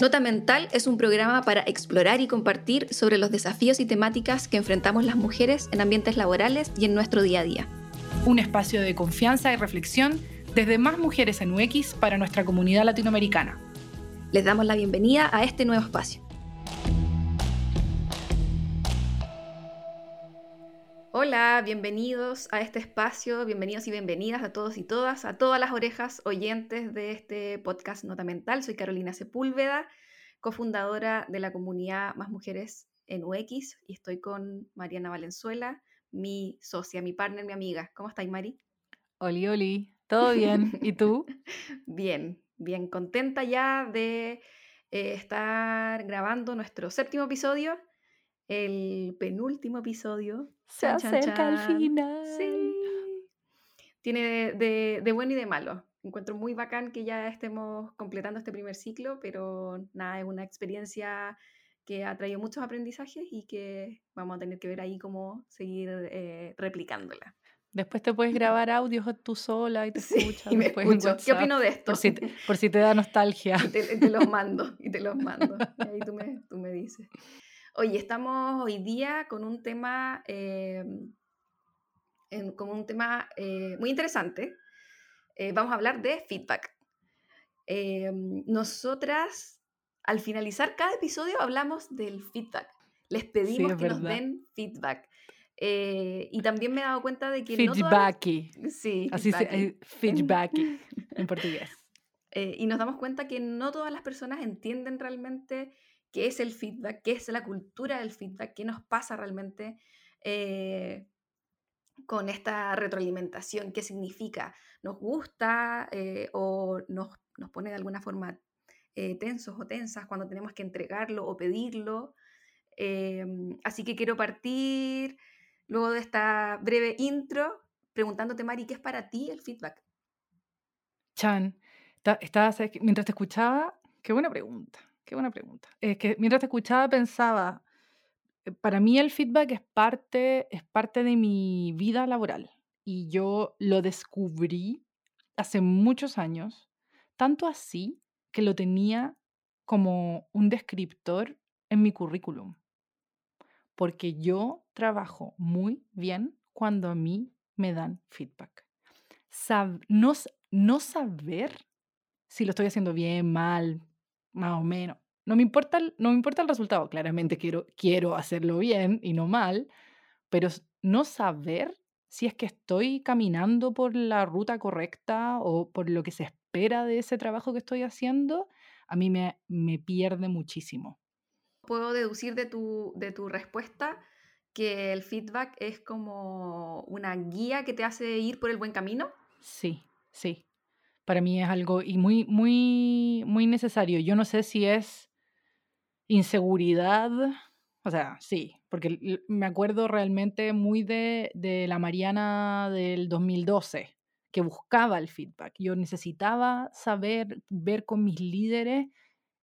Nota Mental es un programa para explorar y compartir sobre los desafíos y temáticas que enfrentamos las mujeres en ambientes laborales y en nuestro día a día. Un espacio de confianza y reflexión desde más mujeres en UX para nuestra comunidad latinoamericana. Les damos la bienvenida a este nuevo espacio. Hola, bienvenidos a este espacio, bienvenidos y bienvenidas a todos y todas, a todas las orejas oyentes de este podcast Nota Mental. Soy Carolina Sepúlveda, cofundadora de la comunidad Más Mujeres en UX y estoy con Mariana Valenzuela, mi socia, mi partner, mi amiga. ¿Cómo estáis, Mari? Oli, oli, ¿todo bien? ¿Y tú? bien, bien, contenta ya de eh, estar grabando nuestro séptimo episodio el penúltimo episodio. Se acerca al final. Sí. Tiene de, bueno y de malo. Encuentro muy bacán que ya estemos completando este primer ciclo, pero nada, es una experiencia que ha traído muchos aprendizajes y que vamos a tener que ver ahí cómo seguir eh, replicándola. Después te puedes grabar audios tú sola y te escuchas. Y me escucho. ¿Qué opino de esto? Por si te, da nostalgia. Y te, los mando, y te los mando. Y ahí tú me, tú me dices. Oye, estamos hoy día con un tema, eh, un tema eh, muy interesante. Eh, vamos a hablar de feedback. nosotras, al finalizar cada episodio, hablamos del feedback. Les pedimos que nos den feedback. y también me he dado cuenta de que... Feedbacky. No sí, Así se feedbacky en portugués. y nos damos cuenta que no todas las personas entienden realmente qué es el feedback, qué es la cultura del feedback, qué nos pasa realmente eh, con esta retroalimentación, qué significa, nos gusta eh, o nos, pone de alguna forma eh, tensos o tensas cuando tenemos que entregarlo o pedirlo. Em, así que quiero partir luego de esta breve intro preguntándote, Mari, ¿qué es para ti el feedback? Chan, mientras te escuchaba, qué buena pregunta. Qué buena pregunta. Es que mientras te escuchaba pensaba, eh, para mí el feedback es parte, es parte de mi vida laboral y yo lo descubrí hace muchos años, tanto así que lo tenía como un descriptor en mi currículum, porque yo trabajo muy bien cuando a mí me dan feedback. no, no saber si lo estoy haciendo bien, mal, más o menos. No me importa el, no me importa el resultado, claramente quiero, quiero hacerlo bien y no mal, pero no saber si es que estoy caminando por la ruta correcta o por lo que se espera de ese trabajo que estoy haciendo, a mí me, me pierde muchísimo. Puedo deducir de tu, de tu respuesta que el feedback es como una guía que te hace ir por el buen camino. Sí, sí para mí es algo y muy, muy, muy necesario. Yo no sé si es inseguridad, o sea, sí, porque me acuerdo realmente muy de, de la Mariana del 2012, que buscaba el feedback. Yo necesitaba saber, ver con mis líderes,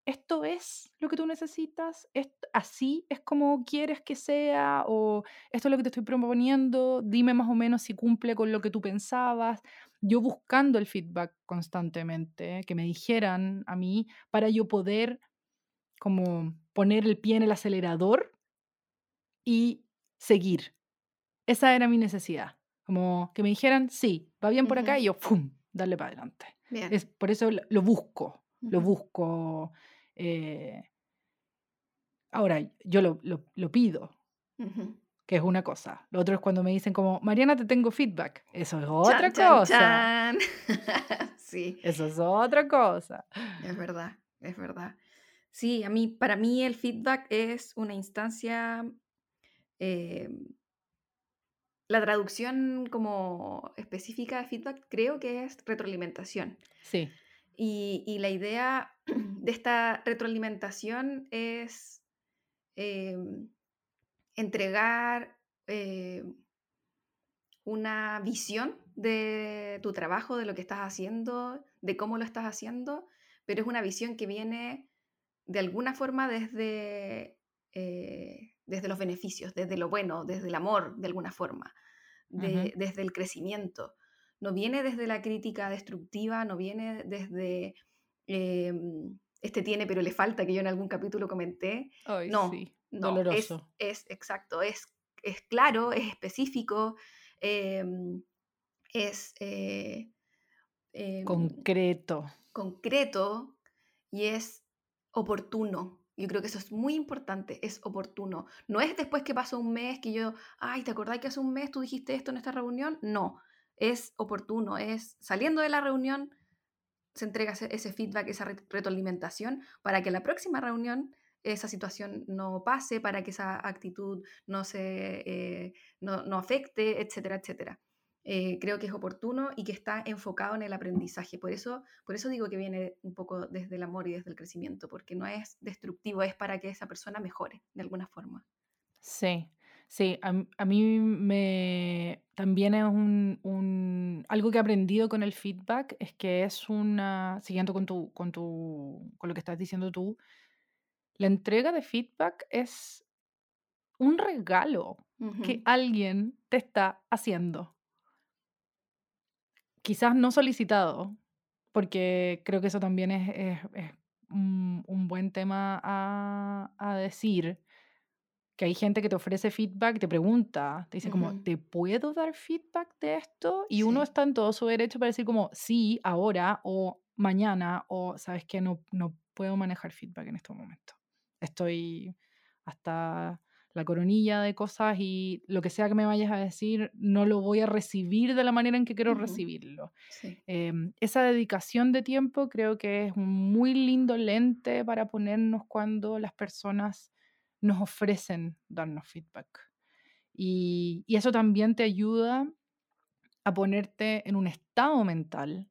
esto es lo que tú necesitas, así es como quieres que sea, o esto es lo que te estoy proponiendo, dime más o menos si cumple con lo que tú pensabas yo buscando el feedback constantemente, que me dijeran a mí, para yo poder como poner el pie en el acelerador y seguir. Esa era mi necesidad. Como que me dijeran, sí, va bien por acá y yo, ¡pum!, darle para adelante. Es, por eso lo, busco, lo busco. Eh, ahora, yo lo, lo, pido que es una cosa. Lo otro es cuando me dicen como, Mariana, te tengo feedback. Eso es otra cosa. sí. Eso es otra cosa. Es verdad, es verdad. Sí, a mí, para mí el feedback es una instancia, eh, la traducción como específica de feedback creo que es retroalimentación. Sí. Y, y la idea de esta retroalimentación es... Em, entregar eh, una visión de tu trabajo, de lo que estás haciendo, de cómo lo estás haciendo, pero es una visión que viene de alguna forma desde, eh, desde los beneficios, desde lo bueno, desde el amor, de alguna forma, desde el crecimiento. No viene desde la crítica destructiva, no viene desde em, este tiene pero le falta, que yo en algún capítulo comenté. No, sí, no, es, doloroso. es exacto, es, es claro, es específico, em, es eh, em, Concreto. concreto y es oportuno. Yo creo que eso es muy importante, es oportuno. No es después que pasó un mes que yo, ay, ¿te acordás que hace un mes tú dijiste esto en esta reunión? No, es oportuno, es saliendo de la reunión, se entrega ese, feedback, esa re- retroalimentación para que la próxima reunión esa situación no pase, para que esa actitud no se eh, no, no afecte, etcétera, etcétera. Eh, creo que es oportuno y que está enfocado en el aprendizaje. Por eso, por eso digo que viene un poco desde el amor y desde el crecimiento, porque no es destructivo, es para que esa persona mejore de alguna forma. Sí, sí, a, a mí me también es un, un- algo que he aprendido con el feedback es que es una, siguiendo con tu, con tu, con lo que estás diciendo tú, la entrega de feedback es un regalo que alguien te está haciendo. Quizás no solicitado, porque creo que eso también es, es- es un, un buen tema a, a decir, que hay gente que te ofrece feedback, te pregunta, te dice como, ¿te puedo dar feedback de esto? Y uno está en todo su derecho para decir como, sí, ahora o mañana, o sabes que no, no puedo manejar feedback en estos momentos. Estoy hasta la coronilla de cosas y lo que sea que me vayas a decir, no lo voy a recibir de la manera en que quiero recibirlo. Sí. Em, esa dedicación de tiempo creo que es un muy lindo lente para ponernos cuando las personas nos ofrecen darnos feedback. Y, y eso también te ayuda a ponerte en un estado mental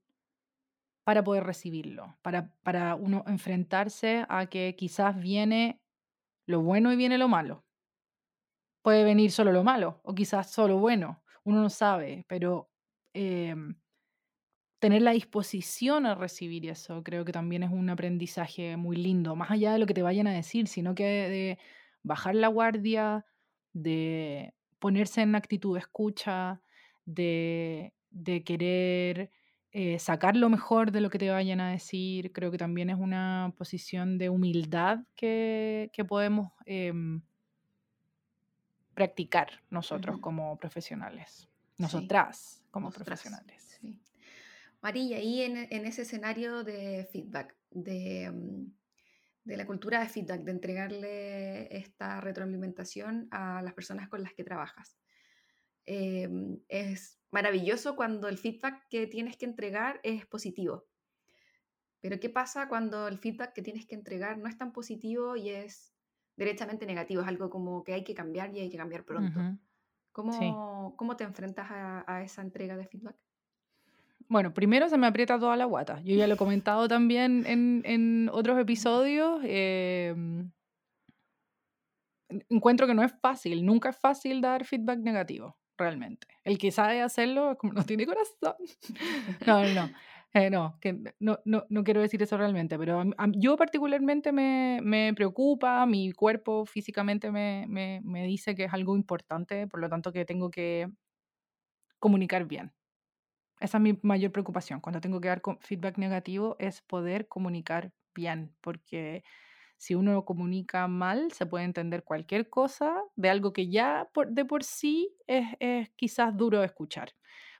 para poder recibirlo, para, para uno enfrentarse a que quizás viene lo bueno y viene lo malo. Puede venir solo lo malo o quizás solo bueno, uno no sabe, pero em, tener la disposición a recibir eso, creo que también es un aprendizaje muy lindo, más allá de lo que te vayan a decir, sino que de bajar la guardia, de ponerse en actitud de escucha, de, de querer eh, sacar lo mejor de lo que te vayan a decir. Creo que también es una posición de humildad que, que podemos em, practicar nosotros como profesionales, Sí. nosotras como Nosotras. profesionales. Sí. María, y en, en ese escenario de feedback, de, mm, de la cultura de feedback, de entregarle esta retroalimentación a las personas con las que trabajas. Eh, es maravilloso cuando el feedback que tienes que entregar es positivo. Pero ¿qué pasa cuando el feedback que tienes que entregar no es tan positivo y es derechamente negativo? Es algo como que hay que cambiar y hay que cambiar pronto. ¿Cómo, cómo te enfrentas a, a esa entrega de feedback? Bueno, primero se me aprieta toda la guata. Yo ya lo he comentado también en, en otros episodios. em, en- encuentro que no es fácil, nunca es fácil dar feedback negativo, realmente. El que sabe hacerlo como no tiene corazón. No, no, no. eh, no, que no, no, no quiero decir eso realmente, pero a a yo particularmente me, me preocupa, mi cuerpo físicamente me, me, me dice que es algo importante, por lo tanto que tengo que comunicar bien. Esa es mi mayor preocupación. Cuando tengo que dar feedback negativo es poder comunicar bien, porque si uno comunica mal, se puede entender cualquier cosa de algo que ya de por sí es, es quizás duro de escuchar.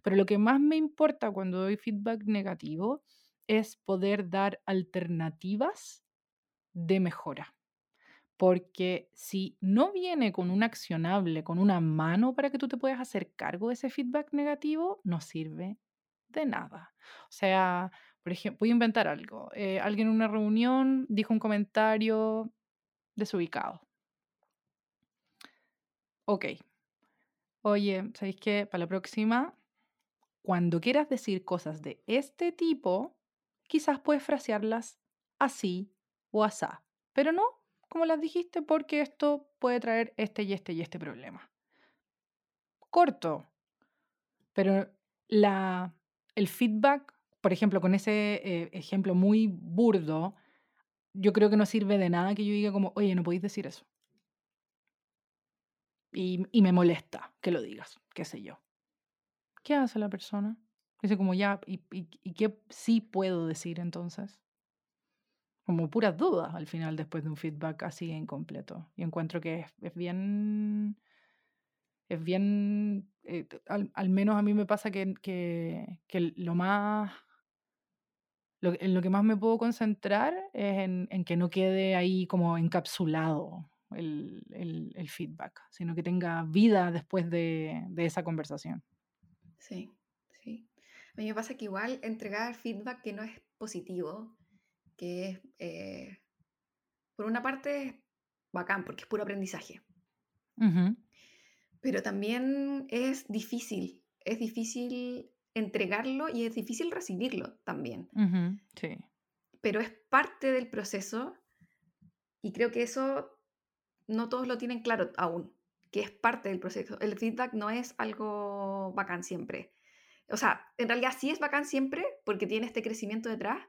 Pero lo que más me importa cuando doy feedback negativo es poder dar alternativas de mejora. Porque si no viene con un accionable, con una mano para que tú te puedas hacer cargo de ese feedback negativo, no sirve de nada. O sea, por ejemplo, voy a inventar algo. eh, alguien en una reunión dijo un comentario desubicado. Ok, oye, ¿sabéis qué? Para la próxima, cuando quieras decir cosas de este tipo, quizás puedes frasearlas así o asá. Pero no como las dijiste porque esto puede traer este y este y este problema. Corto, pero la, el feedback, por ejemplo, con ese eh, ejemplo muy burdo, yo creo que no sirve de nada que yo diga como, oye, no podéis decir eso. Y, y me molesta que lo digas, qué sé yo. ¿Qué hace la persona? Dice como ya, ¿y, y, y qué sí puedo decir entonces? como puras dudas al final después de un feedback así incompleto. Y encuentro que es, es bien, es bien, eh, al, al, menos a mí me pasa que, que, que lo más, lo, en lo que más me puedo concentrar es en, en que no quede ahí como encapsulado el, el, el, feedback, sino que tenga vida después de, de esa conversación. Sí, sí. A mí me pasa que igual entregar feedback que no es positivo, que es, eh, por una parte, bacán, porque es puro aprendizaje. Pero también es difícil, es difícil entregarlo y es difícil recibirlo también. Sí. Pero es parte del proceso y creo que eso no todos lo tienen claro aún, que es parte del proceso. El feedback no es algo bacán siempre. O sea, en realidad sí es bacán siempre porque tiene este crecimiento detrás,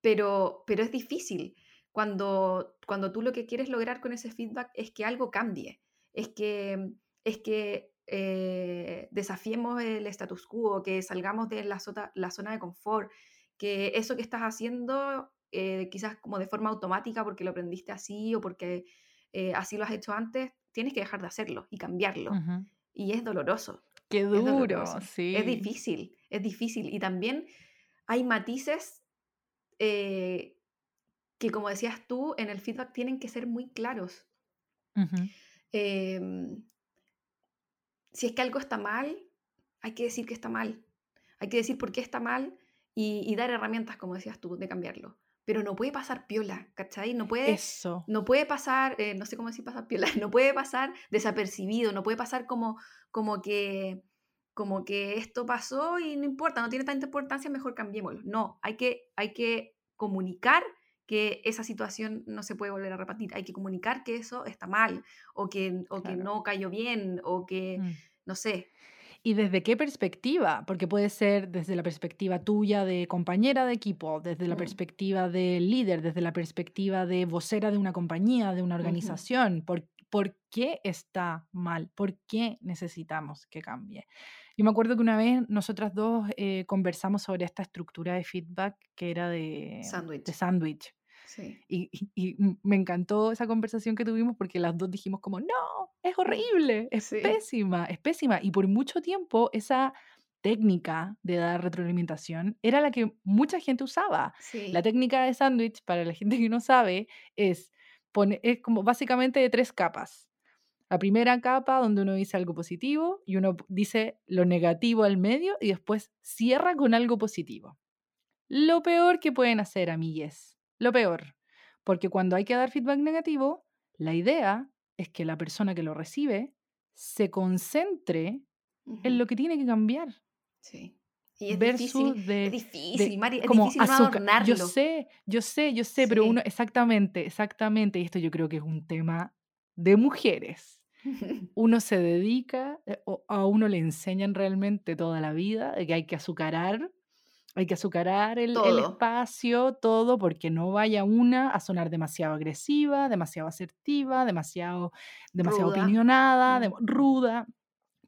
pero, pero es difícil cuando, cuando tú lo que quieres lograr con ese feedback es que algo cambie, es que, es que eh, desafiemos el status quo, que salgamos de la, la, zona de confort, que eso que estás haciendo, eh, quizás como de forma automática porque lo aprendiste así o porque eh, así lo has hecho antes, tienes que dejar de hacerlo y cambiarlo. Y es doloroso. Qué duro, sí. Es difícil, es difícil. Y también hay matices que, como decías tú, en el feedback tienen que ser muy claros. Si es que algo está mal, hay que decir que está mal. Hay que decir por qué está mal y, dar herramientas, como decías tú, de cambiarlo. Pero no puede pasar piola, ¿cachai? No puede, Eso. No puede pasar, eh, no sé cómo decir pasar piola, no puede pasar desapercibido, no puede pasar como, como que como que esto pasó y no importa, no tiene tanta importancia, mejor cambiémoslo. No, hay que, hay que comunicar que esa situación no se puede volver a repetir, hay que comunicar que eso está mal o que, o que no cayó bien o que, mm. no sé. ¿Y desde qué perspectiva? Porque puede ser desde la perspectiva tuya de compañera de equipo, desde la mm. perspectiva de líder, desde la perspectiva de vocera de una compañía, de una organización. ¿Por, ¿Por qué está mal? ¿Por qué necesitamos que cambie? Yo me acuerdo que una vez nosotras dos eh, conversamos sobre esta estructura de feedback que era de sándwich. Sí. Y, y, me encantó esa conversación que tuvimos porque las dos dijimos como, no, es horrible, es pésima, es pésima. Y por mucho tiempo esa técnica de dar retroalimentación era la que mucha gente usaba. La técnica de sándwich, para la gente que no sabe, es, pone, es como básicamente de tres capas. La primera capa donde uno dice algo positivo y uno dice lo negativo al medio y después cierra con algo positivo. Lo peor que pueden hacer, amigues, lo peor, porque cuando hay que dar feedback negativo, la idea es que la persona que lo recibe se concentre en lo que tiene que cambiar. Sí. Y es difícil, de, es difícil, Mari, es como difícil no Yo sé, yo sé, yo sé, pero uno, exactamente, exactamente, y esto yo creo que es un tema de mujeres. Uno se dedica, eh, o a uno le enseñan realmente toda la vida de que hay que azucarar, hay que azucarar el, espacio, todo, porque no vaya una a sonar demasiado agresiva, demasiado asertiva, demasiado, demasiado opinionada, mm. ruda.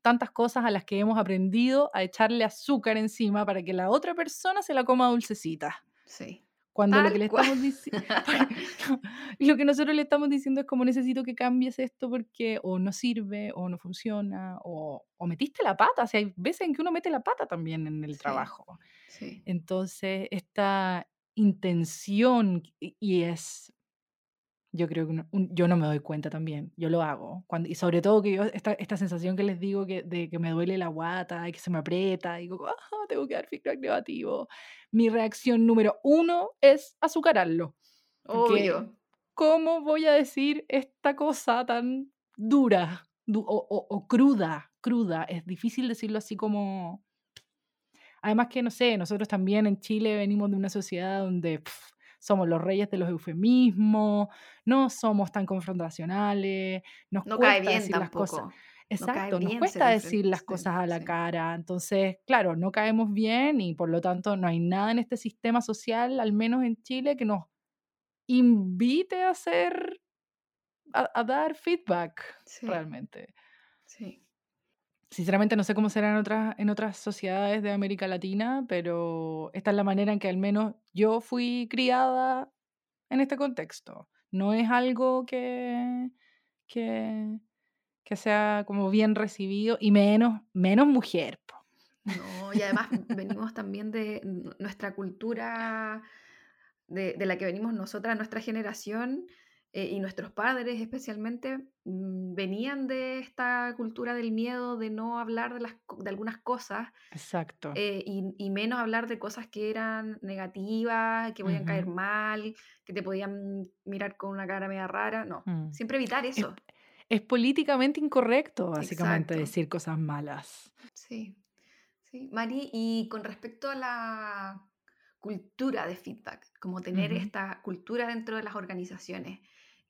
Tantas cosas a las que hemos aprendido a echarle azúcar encima para que la otra persona se la coma dulcecita. Sí. Cuando lo que le estamos diciendo, lo que nosotros le estamos diciendo es como necesito que cambies esto porque o no sirve o no funciona o, o metiste la pata. O sea, hay veces en que uno mete la pata también en el trabajo. Sí. Entonces, esta intención y es yo creo que yo no me doy cuenta también, yo lo hago. Cuando, y sobre todo que yo, esta, esta sensación que les digo que, de que me duele la guata y que se me aprieta, digo, ah, tengo que dar feedback negativo. Mi reacción número uno es azucararlo. Obvio. ¿Cómo voy a decir esta cosa tan dura o, o, cruda? Cruda. Es difícil decirlo así como... Además que, no sé, nosotros también en Chile venimos de una sociedad donde somos los reyes de los eufemismos, no somos tan confrontacionales, nos no cuesta bien decir las cosas. Exacto, nos cuesta decir las cosas a la cara. Entonces, claro, no caemos bien y por lo tanto no hay nada en este sistema social, al menos en Chile, que nos invite a hacer, a, dar feedback realmente. Sí. Sinceramente no sé cómo será en otras, en otras sociedades de América Latina, pero esta es la manera en que al menos yo fui criada en este contexto. No es algo que, que, sea como bien recibido y menos, menos mujer. No, y además venimos también de nuestra cultura, de, de la que venimos nosotras, nuestra generación, eh, y nuestros padres especialmente mm, venían de esta cultura del miedo, de no hablar de, las, de algunas cosas. Exacto. Eh, y, menos hablar de cosas que eran negativas, que podían caer mal, que te podían mirar con una cara media rara. No, mm. siempre evitar eso. Es, políticamente incorrecto, básicamente, decir cosas malas. Sí, sí. Mari, y con respecto a la cultura de feedback, como tener esta cultura dentro de las organizaciones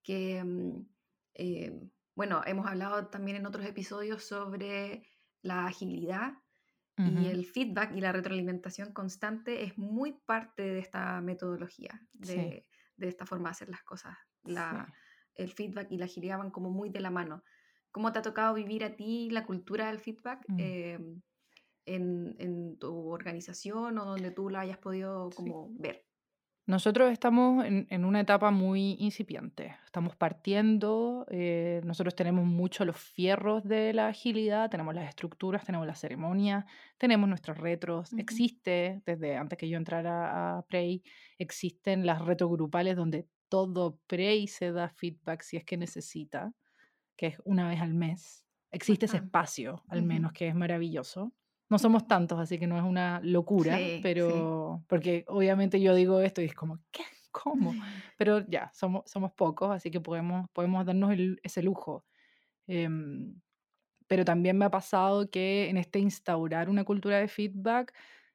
que, mm, eh, bueno, hemos hablado también en otros episodios sobre la agilidad y el feedback y la retroalimentación constante es muy parte de esta metodología, de, esta forma de hacer las cosas. La, El feedback y la agilidad van como muy de la mano. ¿Cómo te ha tocado vivir a ti la cultura del feedback? Mm. Em, en, en, tu organización o donde tú la hayas podido como ver. Nosotros estamos en, una etapa muy incipiente. Estamos partiendo, eh, nosotros tenemos mucho los fierros de la agilidad, tenemos las estructuras, tenemos la ceremonia, tenemos nuestros retros. Existe, desde antes que yo entrara a Prey, existen las retrogrupales donde todo Prey se da feedback si es que necesita, que es una vez al mes. Existe ese espacio, al menos, que es maravilloso. No somos tantos, así que no es una locura, pero porque obviamente yo digo esto y es como, ¿qué? ¿Cómo? Pero ya, somos, somos pocos, así que podemos, podemos darnos ese lujo. Em, pero también me ha pasado que en este instaurar una cultura de feedback,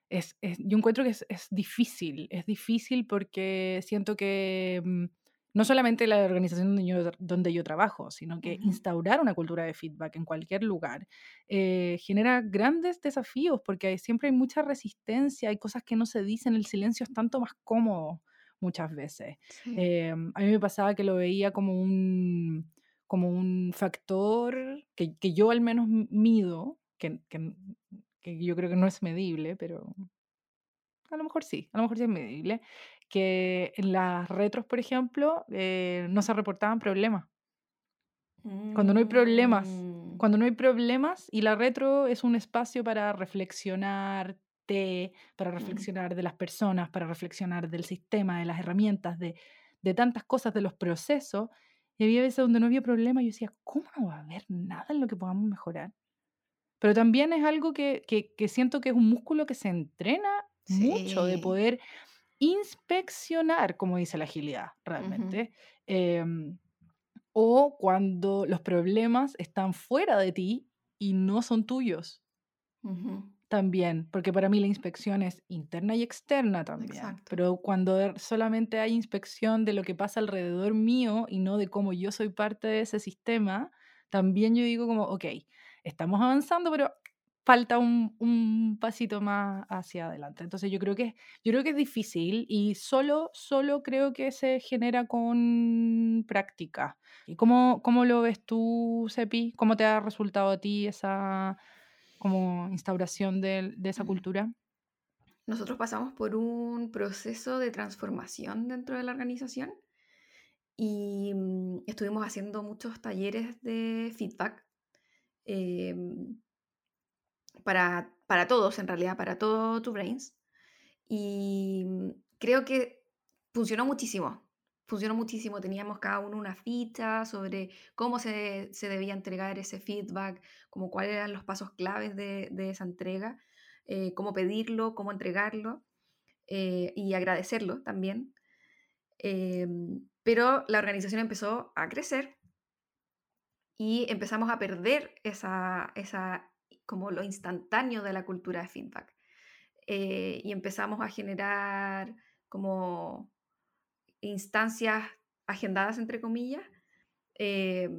es, yo encuentro que es, es, difícil, es difícil porque siento que mm, no solamente la organización donde yo, donde yo trabajo, sino que instaurar una cultura de feedback en cualquier lugar eh, genera grandes desafíos porque siempre hay mucha resistencia, hay cosas que no se dicen, el silencio es tanto más cómodo muchas veces. Eh, a mí me pasaba que lo veía como un, como un factor que, que yo al menos mido, que, que, que yo creo que no es medible, pero a lo mejor sí, a lo mejor sí es medible, que en las retros, por ejemplo, eh, no se reportaban problemas. Cuando no hay problemas, mm. cuando no hay problemas y la retro es un espacio para reflexionar para mm. reflexionar de las personas, para reflexionar del sistema, de las herramientas, de, de tantas cosas, de los procesos. Y había veces donde no había problema y yo decía, ¿cómo no va a haber nada en lo que podamos mejorar? Pero también es algo que, que, que siento que es un músculo que se entrena mucho, de poder inspeccionar, como dice la agilidad, realmente. Em, o cuando los problemas están fuera de ti y no son tuyos. También, porque para mí la inspección es interna y externa también. Pero cuando er, solamente hay inspección de lo que pasa alrededor mío y no de cómo yo soy parte de ese sistema, también yo digo como, ok, estamos avanzando, pero falta un, pasito más hacia adelante. Entonces yo creo que, yo creo que es difícil y solo, solo creo que se genera con práctica. ¿Y cómo, cómo lo ves tú, Sepi? ¿Cómo te ha resultado a ti esa como instauración de, esa cultura? Nosotros pasamos por un proceso de transformación dentro de la organización y mm, estuvimos haciendo muchos talleres de feedback. Em, para, para todos, en realidad, para todo tu brains. Y mm, creo que funcionó muchísimo. Funcionó muchísimo. Teníamos cada uno una ficha sobre cómo se, se debía entregar ese feedback, como cuáles eran los pasos claves de, de esa entrega, eh, cómo pedirlo, cómo entregarlo eh, y agradecerlo también. Em, pero la organización empezó a crecer y empezamos a perder esa, esa como lo instantáneo de la cultura de feedback. Eh, y empezamos a generar como instancias agendadas, entre comillas, eh,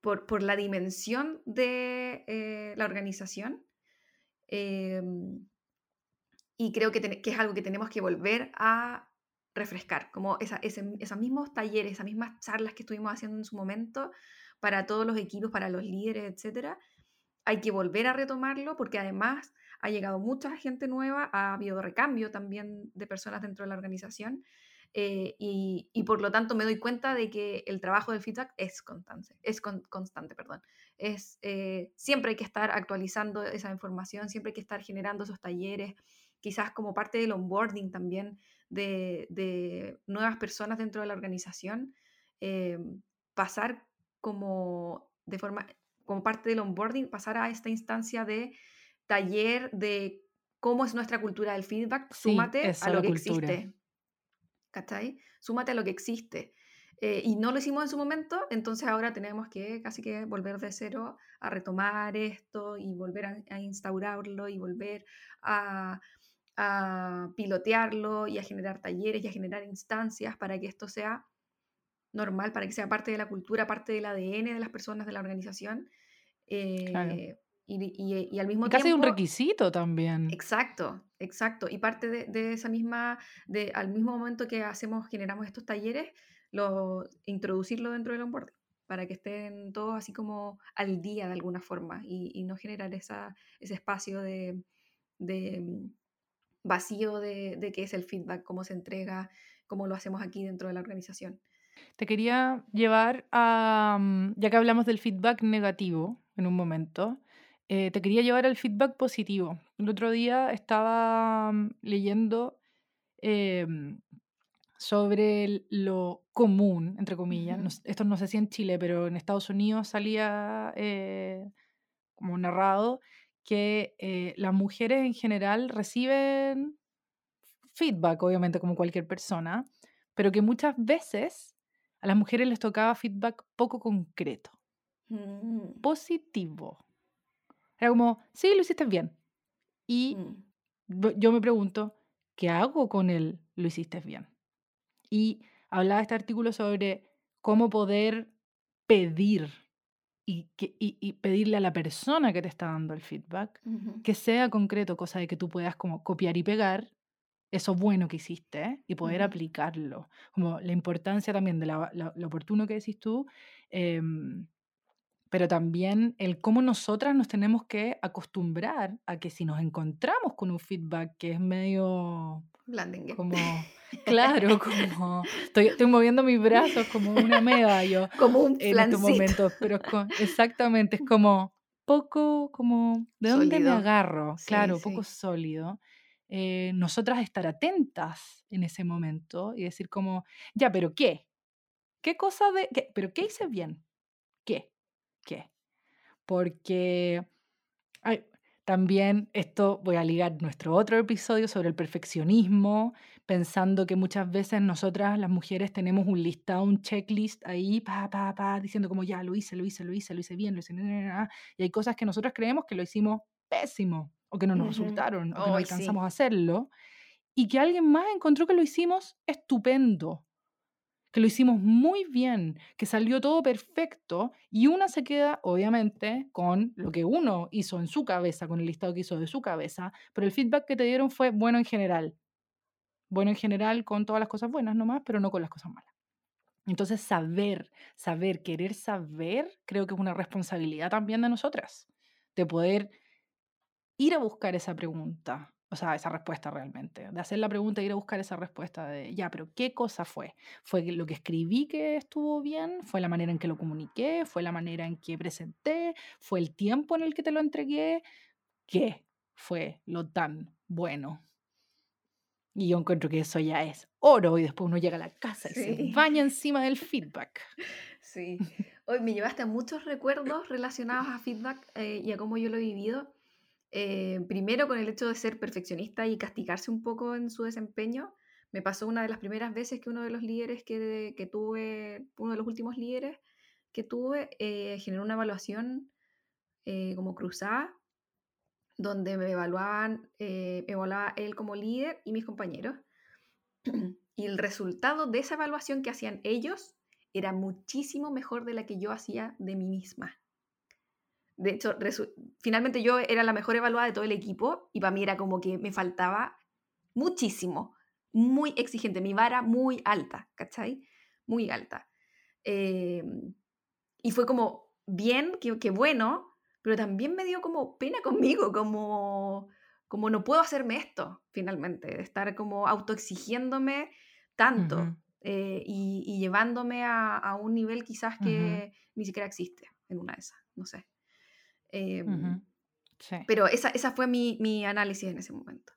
por, por, la dimensión de eh, la organización. y creo que, que, es algo que tenemos que volver a refrescar, como esa, esos mismos talleres, esas mismas charlas que estuvimos haciendo en su momento para todos los equipos, para los líderes, etcétera, hay que volver a retomarlo porque además ha llegado mucha gente nueva, ha habido recambio también de personas dentro de la organización eh, y, por lo tanto me doy cuenta de que el trabajo del feedback es constante, es con, constante, perdón. Es, eh, siempre hay que estar actualizando esa información, siempre hay que estar generando esos talleres, quizás como parte del onboarding también de, de nuevas personas dentro de la organización, eh, pasar como de forma, como parte del onboarding, pasar a esta instancia de taller de cómo es nuestra cultura del feedback, súmate a lo que existe. ¿cachai? Súmate a lo que existe. Eh, y no lo hicimos en su momento, entonces ahora tenemos que casi que volver de cero a retomar esto y volver a, instaurarlo y volver a, a, pilotearlo y a generar talleres y a generar instancias para que esto sea normal, para que sea parte de la cultura, parte del ADN de las personas de la organización. Eh, y, al mismo tiempo... Casi un requisito también. Exacto, exacto. Y parte de, esa misma, de, al mismo momento que hacemos, generamos estos talleres, lo, introducirlo dentro del onboarding para que estén todos así como al día de alguna forma y, no generar esa, ese espacio de, mm, vacío de, de qué es el feedback, cómo se entrega, cómo lo hacemos aquí dentro de la organización. Te quería llevar a, mm, ya que hablamos del feedback negativo en un momento, eh, te quería llevar al feedback positivo. El otro día estaba mm, leyendo em, sobre lo común, entre comillas. esto no sé si en Chile, pero en Estados Unidos salía eh, como narrado que eh, las mujeres en general reciben feedback, obviamente, como cualquier persona, pero que muchas veces a las mujeres les tocaba feedback poco concreto, mm. positivo. Era como, sí, lo hiciste bien. Y mm. yo me pregunto, ¿qué hago con el lo hiciste bien? Y hablaba este artículo sobre cómo poder pedir y, que, y, pedirle a la persona que te está dando el feedback que sea concreto, cosa de que tú puedas como copiar y pegar eso bueno que hiciste y poder aplicarlo. Como la importancia también de lo oportuno que decís tú, em, pero también el cómo nosotras nos tenemos que acostumbrar a que si nos encontramos con un feedback que es medio... Blanding. Como, claro, como... Estoy, estoy, moviendo mis brazos como una meda yo. Como un En estos momentos, pero exactamente, es como poco, como... ¿De dónde me agarro? claro, poco sólido. Eh, nosotras estar atentas en ese momento y decir como, ya, pero ¿qué? ¿Qué cosa de... Qué? ¿Pero qué hice bien? ¿Qué? qué. Porque también esto voy a ligar nuestro otro episodio sobre el perfeccionismo, pensando que muchas veces nosotras las mujeres tenemos un listado, un checklist ahí, pa, pa, pa, diciendo como ya lo hice, lo hice, lo hice, lo hice bien, lo hice, y hay cosas que nosotras creemos que lo hicimos pésimo, o que no nos resultaron, o que no alcanzamos a hacerlo, y que alguien más encontró que lo hicimos estupendo que lo hicimos muy bien, que salió todo perfecto y una se queda obviamente con lo que uno hizo en su cabeza, con el listado que hizo de su cabeza, pero el feedback que te dieron fue bueno en general. Bueno en general con todas las cosas buenas nomás, pero no con las cosas malas. Entonces saber, saber, querer saber, creo que es una responsabilidad también de nosotras, de poder ir a buscar esa pregunta, o sea, esa respuesta realmente, de hacer la pregunta e ir a buscar esa respuesta de, ya, pero ¿qué cosa fue? ¿Fue lo que escribí que estuvo bien? ¿Fue la manera en que lo comuniqué? ¿Fue la manera en que presenté? ¿Fue el tiempo en el que te lo entregué? ¿Qué fue lo tan bueno? Y yo encuentro que eso ya es oro y después uno llega a la casa y se baña encima del feedback. Sí. Hoy me llevaste a muchos recuerdos relacionados a feedback eh, y a cómo yo lo he vivido. Eh, primero con el hecho de ser perfeccionista y castigarse un poco en su desempeño. Me pasó una de las primeras veces que uno de los líderes que, tuve, uno de los últimos líderes que tuve, eh, generó una evaluación eh, como cruzada, donde me evaluaban, evaluaba él como líder y mis compañeros. y el resultado de esa evaluación que hacían ellos era muchísimo mejor de la que yo hacía de mí misma. De hecho, finalmente yo era la mejor evaluada de todo el equipo y para mí era como que me faltaba muchísimo, muy exigente, mi vara muy alta, ¿cachai? Muy alta. Em, y fue como, bien, qué, bueno, pero también me dio como pena conmigo, como, como no puedo hacerme esto, finalmente, de estar como autoexigiéndome tanto eh, y, llevándome a, un nivel quizás que ni siquiera existe en una de esas, no sé. Em, pero esa, esa fue mi, mi, análisis en ese momento.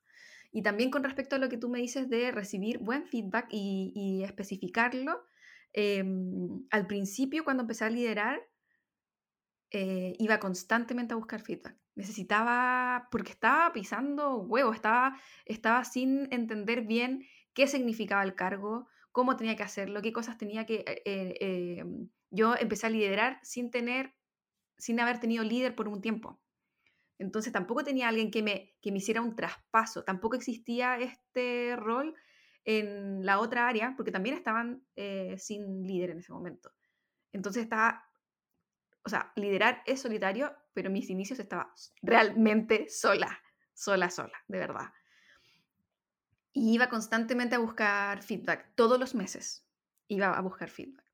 Y también con respecto a lo que tú me dices de recibir buen feedback y, y especificarlo, em, al principio cuando empecé a liderar, eh, iba constantemente a buscar feedback. Necesitaba, porque estaba pisando huevo, estaba, estaba sin entender bien qué significaba el cargo, cómo tenía que hacerlo, qué cosas tenía que... Eh, em, yo empecé a liderar sin tener, sin haber tenido líder por un tiempo. Entonces tampoco tenía alguien que me, que me hiciera un traspaso, tampoco existía este rol en la otra área, porque también estaban eh, sin líder en ese momento. Entonces estaba, o sea, liderar es solitario, pero mis inicios estaba realmente sola, sola, sola, de verdad. Y iba constantemente a buscar feedback, todos los meses iba a buscar feedback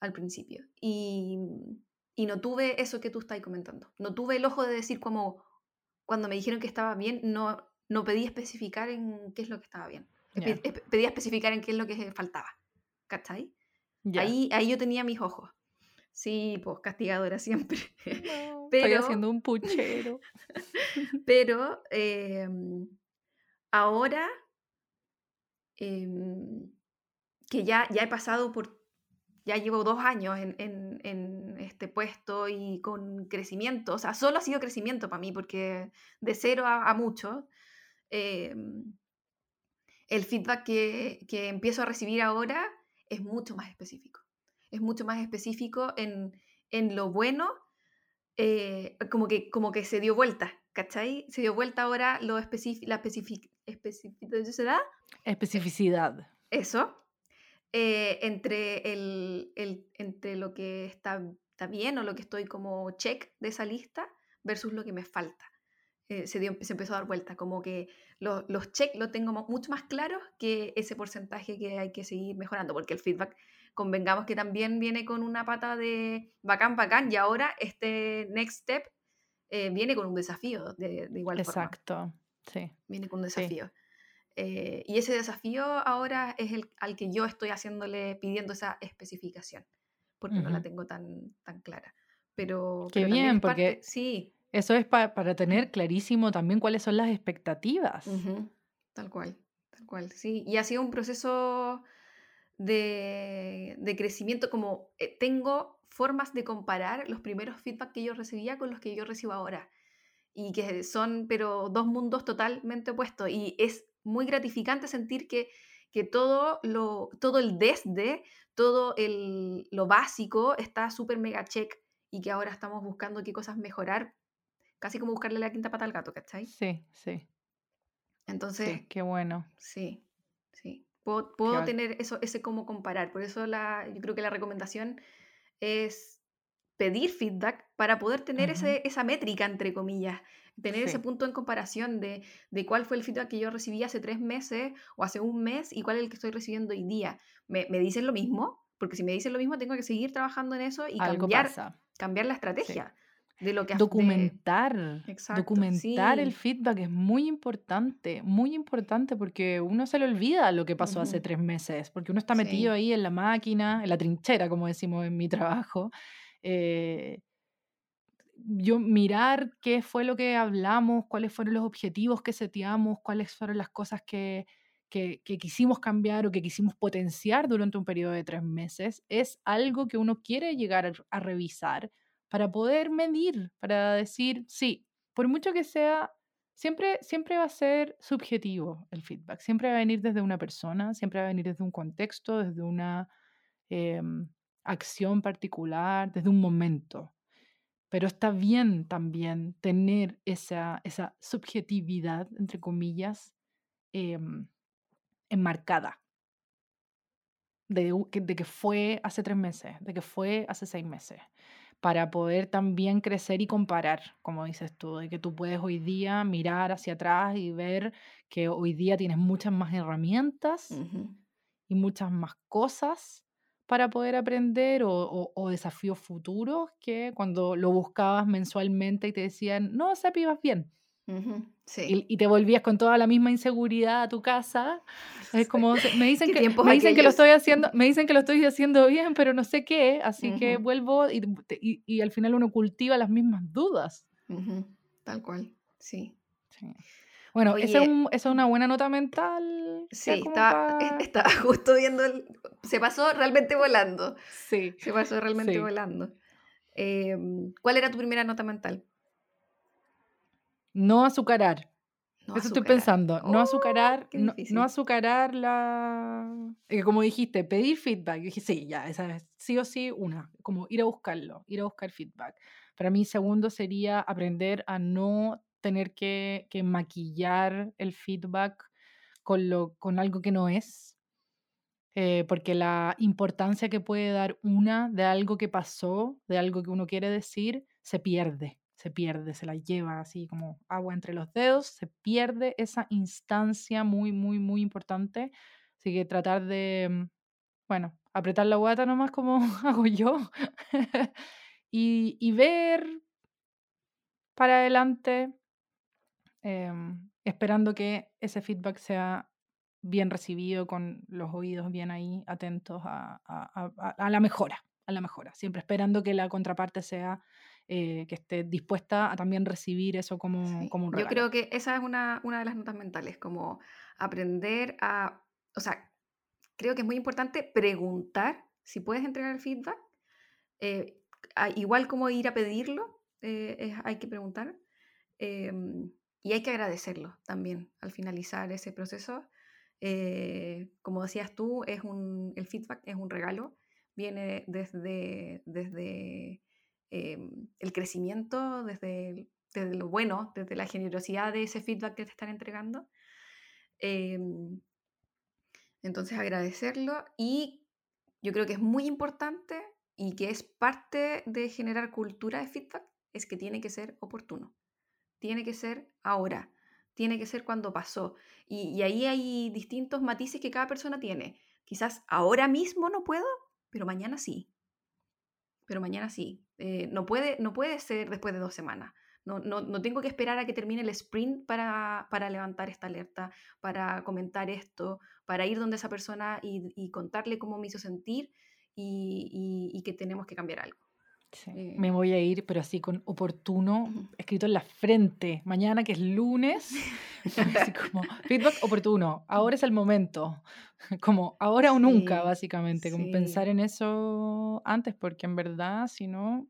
al principio. Y y no tuve eso que tú estás comentando. No tuve el ojo de decir como cuando me dijeron que estaba bien, no, no pedí especificar en qué es lo que estaba bien. Pedí especificar en qué es lo que faltaba. ¿Cachai? Ahí, ahí yo tenía mis ojos. Sí, pues castigadora siempre. pero, estoy haciendo un puchero. pero em, ahora em, que ya, ya he pasado por ya llevo dos años en, este puesto y con crecimiento, o sea, solo ha sido crecimiento para mí, porque de cero a, mucho, em, el feedback que, empiezo a recibir ahora es mucho más específico. Es mucho más específico en, lo bueno, eh, como, que, como que se dio vuelta, ¿cachai? Se dio vuelta ahora lo específico, la especificidad. Especificidad. Eso, eh, entre, el, entre lo que está, está, bien o lo que estoy como check de esa lista versus lo que me falta. Eh, se, dio, se empezó a dar vuelta, como que los check lo tengo mucho más claros que ese porcentaje que hay que seguir mejorando, porque el feedback, convengamos que también viene con una pata de bacán, bacán, y ahora este next step eh, viene con un desafío de, igual forma. Exacto, sí. Viene con un desafío. Eh, y ese desafío ahora es el al que yo estoy haciéndole, pidiendo esa especificación, porque no la tengo tan, tan clara. Pero, Qué bien, porque sí. eso es para tener clarísimo también cuáles son las expectativas. Tal cual, tal cual, sí. Y ha sido un proceso de, de crecimiento, como eh, tengo formas de comparar los primeros feedback que yo recibía con los que yo recibo ahora. Y que son, pero dos mundos totalmente opuestos. Y es muy gratificante sentir que, que todo, lo, todo el desde, todo el, lo básico está súper mega check y que ahora estamos buscando qué cosas mejorar, casi como buscarle la quinta pata al gato, ¿cachai? Sí, sí. Entonces... qué bueno. Sí, sí. Puedo, puedo tener eso, ese como comparar. Por eso la, yo creo que la recomendación es pedir feedback para poder tener ese, esa métrica, entre comillas, tener ese punto en comparación de, de, cuál fue el feedback que yo recibí hace tres meses o hace un mes y cuál es el que estoy recibiendo hoy día. ¿Me, me dicen lo mismo? Porque si me dicen lo mismo, tengo que seguir trabajando en eso y cambiar, cambiar la estrategia. De lo que documentar documentar el feedback es muy importante muy importante porque uno se le olvida lo que pasó hace tres meses porque uno está metido ahí en la máquina en la trinchera como decimos en mi trabajo eh, yo mirar qué fue lo que hablamos, cuáles fueron los objetivos que seteamos, cuáles fueron las cosas que, que, quisimos cambiar o que quisimos potenciar durante un periodo de tres meses, es algo que uno quiere llegar a, revisar para poder medir, para decir, sí, por mucho que sea, siempre, siempre va a ser subjetivo el feedback, siempre va a venir desde una persona, siempre va a venir desde un contexto, desde una em, acción particular, desde un momento. Pero está bien también tener esa, esa subjetividad, entre comillas, em, enmarcada. De, de, que fue hace tres meses, de que fue hace seis meses, para poder también crecer y comparar, como dices tú, de que tú puedes hoy día mirar hacia atrás y ver que hoy día tienes muchas más herramientas y muchas más cosas para poder aprender o, desafíos futuros que cuando lo buscabas mensualmente y te decían, no, Sapi, vas bien. y, te volvías con toda la misma inseguridad a tu casa. Es como, me dicen, que, me dicen que lo estoy haciendo, me dicen que lo estoy haciendo bien, pero no sé qué, así que vuelvo y, y, al final uno cultiva las mismas dudas. Tal cual, sí. Bueno, esa, es una buena nota mental. Sí, estaba, justo viendo, se pasó realmente volando. Sí. Se pasó realmente volando. Em, ¿Cuál era tu primera nota mental? No azucarar. Eso estoy pensando. No oh, azucarar, no, azucarar la. Eh, como dijiste, pedir feedback. Yo dije, sí, ya, esa es sí o sí una. Como ir a buscarlo, ir a buscar feedback. Para mí, segundo sería aprender a no tener que, maquillar el feedback con, lo, con algo que no es. Eh, porque la importancia que puede dar una de algo que pasó, de algo que uno quiere decir, se pierde se pierde, se la lleva así como agua entre los dedos, se pierde esa instancia muy, muy, muy importante. Así que tratar de, mm, bueno, apretar la guata nomás como hago yo y, ver para adelante, em, esperando que ese feedback sea bien recibido, con los oídos bien ahí, atentos a, a la mejora, a la mejora, siempre esperando que la contraparte sea eh, que esté dispuesta a también recibir eso como, como un regalo. Yo creo que esa es una, una de las notas mentales, como aprender a, o sea, creo que es muy importante preguntar si puedes entregar el feedback, eh, igual como ir a pedirlo, eh, hay que preguntar. Y hay que agradecerlo también al finalizar ese proceso. como decías tú, es un, el feedback es un regalo, viene desde, desde Em, el crecimiento, desde, desde, lo bueno, desde la generosidad de ese feedback que te están entregando. Em, entonces agradecerlo y yo creo que es muy importante y que es parte de generar cultura de feedback, es que tiene que ser oportuno, tiene que ser ahora, tiene que ser cuando pasó. Y, ahí hay distintos matices que cada persona tiene. Quizás ahora mismo no puedo, pero mañana sí pero mañana sí. Eh, no, puede, no puede ser después de dos semanas. No, no, no, tengo que esperar a que termine el sprint para, para, levantar esta alerta, para comentar esto, para ir donde esa persona y, contarle cómo me hizo sentir y, que tenemos que cambiar algo. Eh, me voy a ir, pero así con oportuno, escrito en la frente. Mañana, que es lunes, así como feedback oportuno. Ahora es el momento. Como ahora o nunca, básicamente. Como pensar en eso antes, porque en verdad, si no,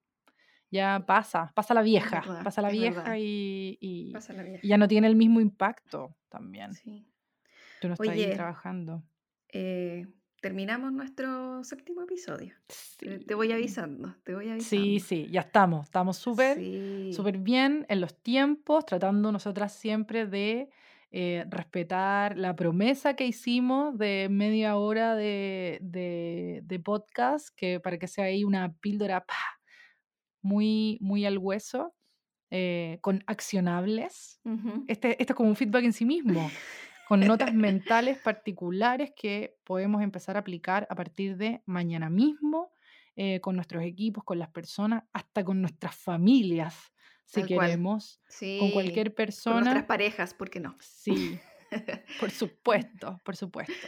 ya pasa, pasa la vieja, pasa la vieja y, y, ya no tiene el mismo impacto también. Tú no estás ahí trabajando. Eh, terminamos nuestro séptimo episodio. Te voy avisando, te voy avisando. Sí, sí, ya estamos, estamos súper súper bien en los tiempos, tratando nosotras siempre de eh, respetar la promesa que hicimos de media hora de, de, podcast, que para que sea ahí una píldora muy, muy al hueso. Eh, con accionables. este, este es como un feedback en sí mismo con notas mentales particulares que podemos empezar a aplicar a partir de mañana mismo, eh, con nuestros equipos, con las personas, hasta con nuestras familias, si queremos, con cualquier persona. Con nuestras parejas, ¿por qué no? Sí, por supuesto, por supuesto.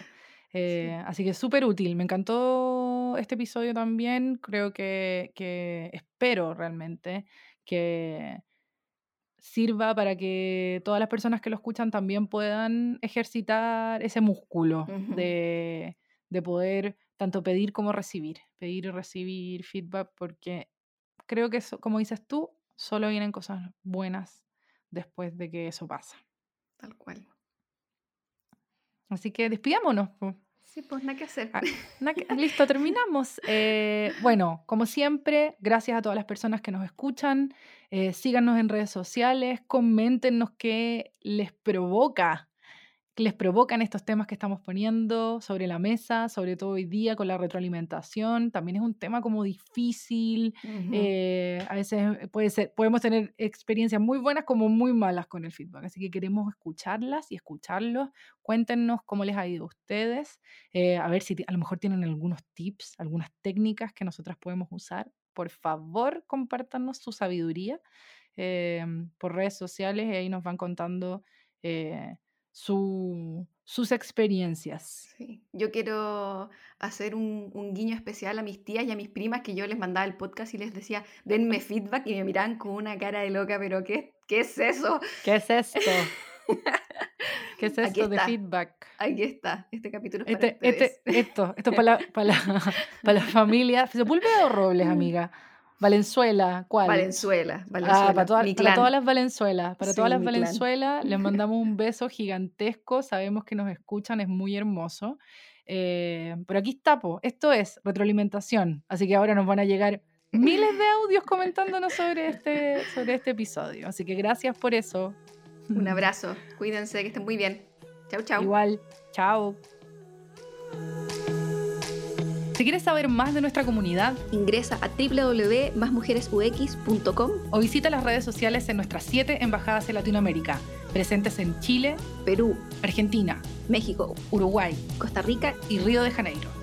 Eh, así que súper útil. Me encantó este episodio también. Creo que, que espero realmente que, sirva para que todas las personas que lo escuchan también puedan ejercitar ese músculo de, poder tanto pedir como recibir, pedir y recibir feedback, porque creo que eso, como dices tú, solo vienen cosas buenas después de que eso pasa. Tal cual. Así que despidámonos. Sí, pues nada que hacer. Ah, listo, terminamos. Eh, bueno, como siempre, gracias a todas las personas que nos escuchan. Eh, síganos en redes sociales, coméntenos qué les provoca les provocan estos temas que estamos poniendo sobre la mesa, sobre todo hoy día con la retroalimentación. También es un tema como difícil. Eh, a veces puede ser, podemos tener experiencias muy buenas como muy malas con el feedback. Así que queremos escucharlas y escucharlos. Cuéntenos cómo les ha ido a ustedes. Eh, a ver si a lo mejor tienen algunos tips, algunas técnicas que nosotras podemos usar. Por favor, compártanos su sabiduría. em, por redes sociales y ahí nos van contando eh, su, sus experiencias. Sí. Yo quiero hacer un, un, guiño especial a mis tías y a mis primas que yo les mandaba el podcast y les decía, denme feedback y me miraban con una cara de loca, pero ¿qué, qué es eso? ¿Qué es esto? ¿Qué es esto de feedback? Aquí está, este capítulo es para este, este, esto, esto para la, para la, para la familia. ¿Sepúlveda o Robles, amiga? Valenzuela, ¿cuál? Valenzuela, Ah, Valenzuela. para, toda- todas las Valenzuelas. Para Sí, todas las. Valenzuelas les mandamos un beso gigantesco. Sabemos que nos escuchan, es muy hermoso. Eh, pero aquí está, po. esto es retroalimentación. Así que ahora nos van a llegar miles de audios comentándonos sobre este, sobre este episodio. Así que gracias por eso. Un abrazo, cuídense, que estén muy bien. Chau, chau. Igual, chao. Si quieres saber más de nuestra comunidad Ingresa a www.másmujeresux.com, o visita las redes sociales en nuestras siete embajadas en Latinoamérica, presentes en Chile, Perú, Argentina, México, Uruguay Costa Rica y Río de Janeiro.